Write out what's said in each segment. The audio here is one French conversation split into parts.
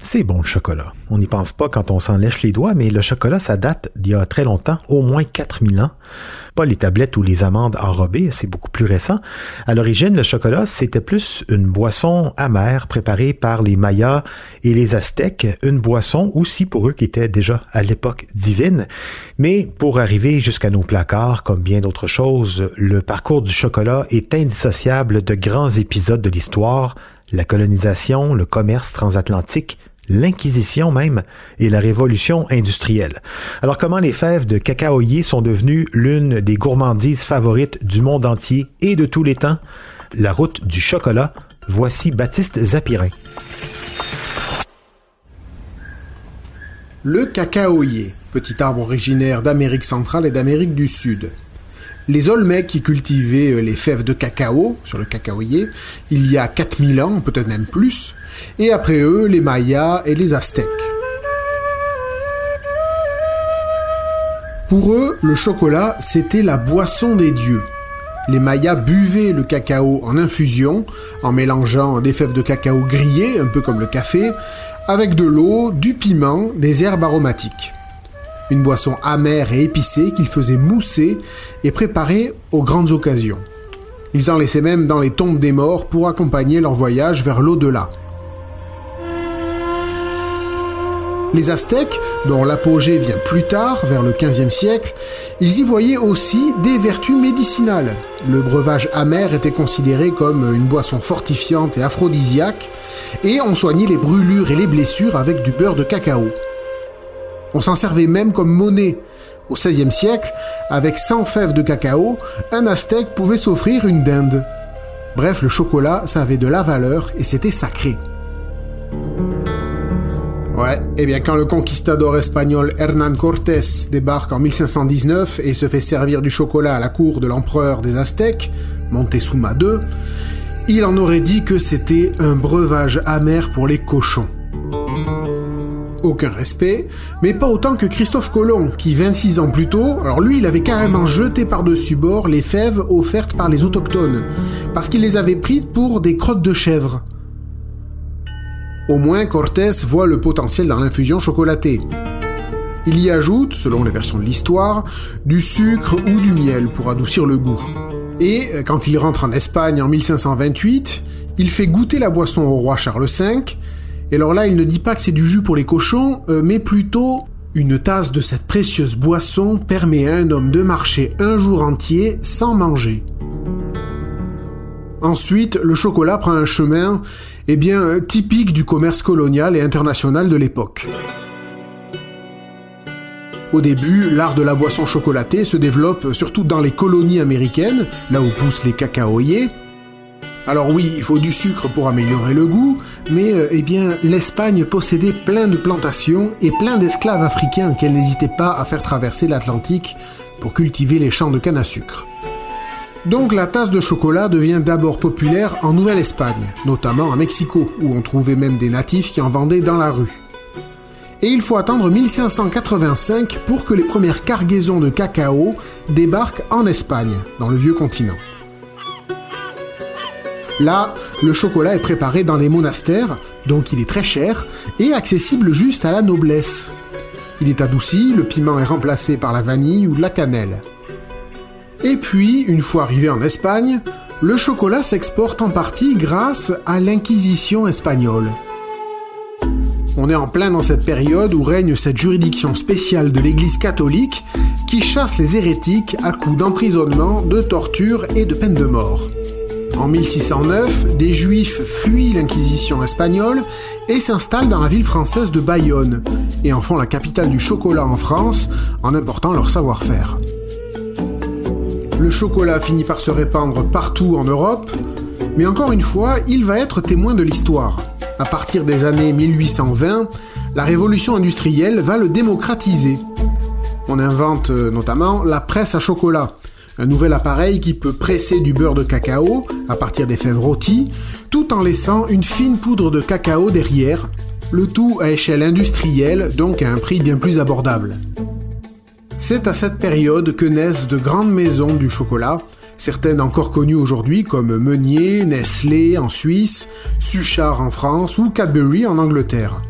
C'est bon le chocolat. On n'y pense pas quand on s'en lèche les doigts, mais le chocolat, ça date d'il y a très longtemps, au moins 4000 ans. Pas les tablettes ou les amandes enrobées, c'est beaucoup plus récent. À l'origine, le chocolat, c'était plus une boisson amère préparée par les Mayas et les Aztèques, une boisson aussi pour eux qui était déjà à l'époque divine. Mais pour arriver jusqu'à nos placards, comme bien d'autres choses, le parcours du chocolat est indissociable de grands épisodes de l'histoire, la colonisation, le commerce transatlantique, l'Inquisition même et la révolution industrielle. Alors comment les fèves de cacaoyer sont devenues l'une des gourmandises favorites du monde entier et de tous les temps? La route du chocolat, voici Baptiste Zapirin. Le cacaoyer, petit arbre originaire d'Amérique centrale et d'Amérique du Sud. Les Olmecs qui cultivaient euh, les fèves de cacao sur le cacaoyer il y a 4000 ans, peut-être même plus, et après eux les Mayas et les Aztèques. Pour eux, le chocolat, c'était la boisson des dieux. Les Mayas buvaient le cacao en infusion, en mélangeant des fèves de cacao grillées, un peu comme le café, avec de l'eau, du piment, des herbes aromatiques une boisson amère et épicée qu'ils faisaient mousser et préparer aux grandes occasions. Ils en laissaient même dans les tombes des morts pour accompagner leur voyage vers l'au-delà. Les Aztèques, dont l'apogée vient plus tard, vers le XVe siècle, ils y voyaient aussi des vertus médicinales. Le breuvage amer était considéré comme une boisson fortifiante et aphrodisiaque, et on soignait les brûlures et les blessures avec du beurre de cacao. On s'en servait même comme monnaie. Au XVIe siècle, avec 100 fèves de cacao, un aztèque pouvait s'offrir une dinde. Bref, le chocolat, ça avait de la valeur et c'était sacré. Ouais, et eh bien quand le conquistador espagnol Hernán Cortés débarque en 1519 et se fait servir du chocolat à la cour de l'empereur des Aztèques, Montezuma II, il en aurait dit que c'était un breuvage amer pour les cochons aucun respect, mais pas autant que Christophe Colomb, qui 26 ans plus tôt, alors lui il avait carrément jeté par-dessus bord les fèves offertes par les autochtones, parce qu'il les avait prises pour des crottes de chèvre. Au moins Cortés voit le potentiel dans l'infusion chocolatée. Il y ajoute, selon les versions de l'histoire, du sucre ou du miel pour adoucir le goût. Et quand il rentre en Espagne en 1528, il fait goûter la boisson au roi Charles V, et alors là, il ne dit pas que c'est du jus pour les cochons, euh, mais plutôt une tasse de cette précieuse boisson permet à un homme de marcher un jour entier sans manger. Ensuite, le chocolat prend un chemin, eh bien, typique du commerce colonial et international de l'époque. Au début, l'art de la boisson chocolatée se développe surtout dans les colonies américaines, là où poussent les cacaoyers, alors oui, il faut du sucre pour améliorer le goût, mais euh, eh bien l'Espagne possédait plein de plantations et plein d'esclaves africains qu'elle n'hésitait pas à faire traverser l'Atlantique pour cultiver les champs de canne à sucre. Donc la tasse de chocolat devient d'abord populaire en Nouvelle-Espagne, notamment à Mexico, où on trouvait même des natifs qui en vendaient dans la rue. Et il faut attendre 1585 pour que les premières cargaisons de cacao débarquent en Espagne, dans le vieux continent. Là, le chocolat est préparé dans les monastères, donc il est très cher et accessible juste à la noblesse. Il est adouci, le piment est remplacé par la vanille ou de la cannelle. Et puis, une fois arrivé en Espagne, le chocolat s'exporte en partie grâce à l'Inquisition espagnole. On est en plein dans cette période où règne cette juridiction spéciale de l'Église catholique qui chasse les hérétiques à coups d'emprisonnement, de torture et de peine de mort. En 1609, des Juifs fuient l'Inquisition espagnole et s'installent dans la ville française de Bayonne, et en font la capitale du chocolat en France en important leur savoir-faire. Le chocolat finit par se répandre partout en Europe, mais encore une fois, il va être témoin de l'histoire. À partir des années 1820, la révolution industrielle va le démocratiser. On invente euh, notamment la presse à chocolat, un nouvel appareil qui peut presser du beurre de cacao à partir des fèves rôties, tout en laissant une fine poudre de cacao derrière, le tout à échelle industrielle, donc à un prix bien plus abordable. C'est à cette période que naissent de grandes maisons du chocolat, certaines encore connues aujourd'hui comme Meunier, Nestlé en Suisse, Suchard en France ou Cadbury en Angleterre.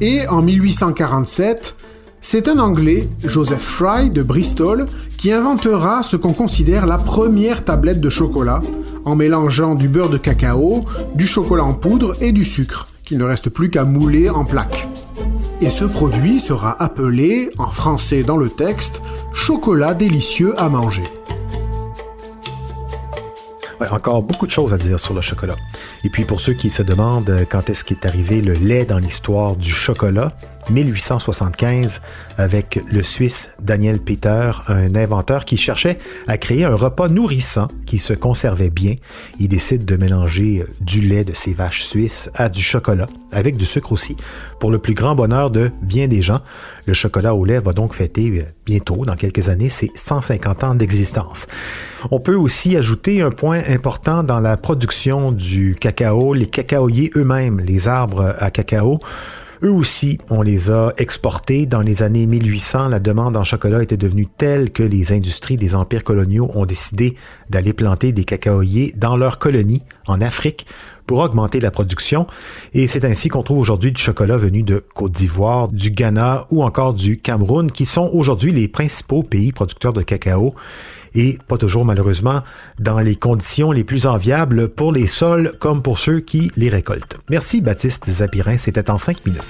Et en 1847, c'est un Anglais, Joseph Fry de Bristol, qui inventera ce qu'on considère la première tablette de chocolat, en mélangeant du beurre de cacao, du chocolat en poudre et du sucre, qu'il ne reste plus qu'à mouler en plaques. Et ce produit sera appelé, en français dans le texte, chocolat délicieux à manger. Encore beaucoup de choses à dire sur le chocolat. Et puis pour ceux qui se demandent quand est-ce qu'est arrivé le lait dans l'histoire du chocolat, 1875 avec le Suisse Daniel Peter, un inventeur qui cherchait à créer un repas nourrissant qui se conservait bien. Il décide de mélanger du lait de ses vaches suisses à du chocolat, avec du sucre aussi, pour le plus grand bonheur de bien des gens. Le chocolat au lait va donc fêter bientôt, dans quelques années, ses 150 ans d'existence. On peut aussi ajouter un point important dans la production du cacao, les cacaoyers eux-mêmes, les arbres à cacao eux aussi, on les a exportés. Dans les années 1800, la demande en chocolat était devenue telle que les industries des empires coloniaux ont décidé d'aller planter des cacaoyers dans leurs colonies en Afrique pour augmenter la production. Et c'est ainsi qu'on trouve aujourd'hui du chocolat venu de Côte d'Ivoire, du Ghana ou encore du Cameroun, qui sont aujourd'hui les principaux pays producteurs de cacao et pas toujours malheureusement dans les conditions les plus enviables pour les sols comme pour ceux qui les récoltent. Merci Baptiste Zapirin, c'était en cinq minutes.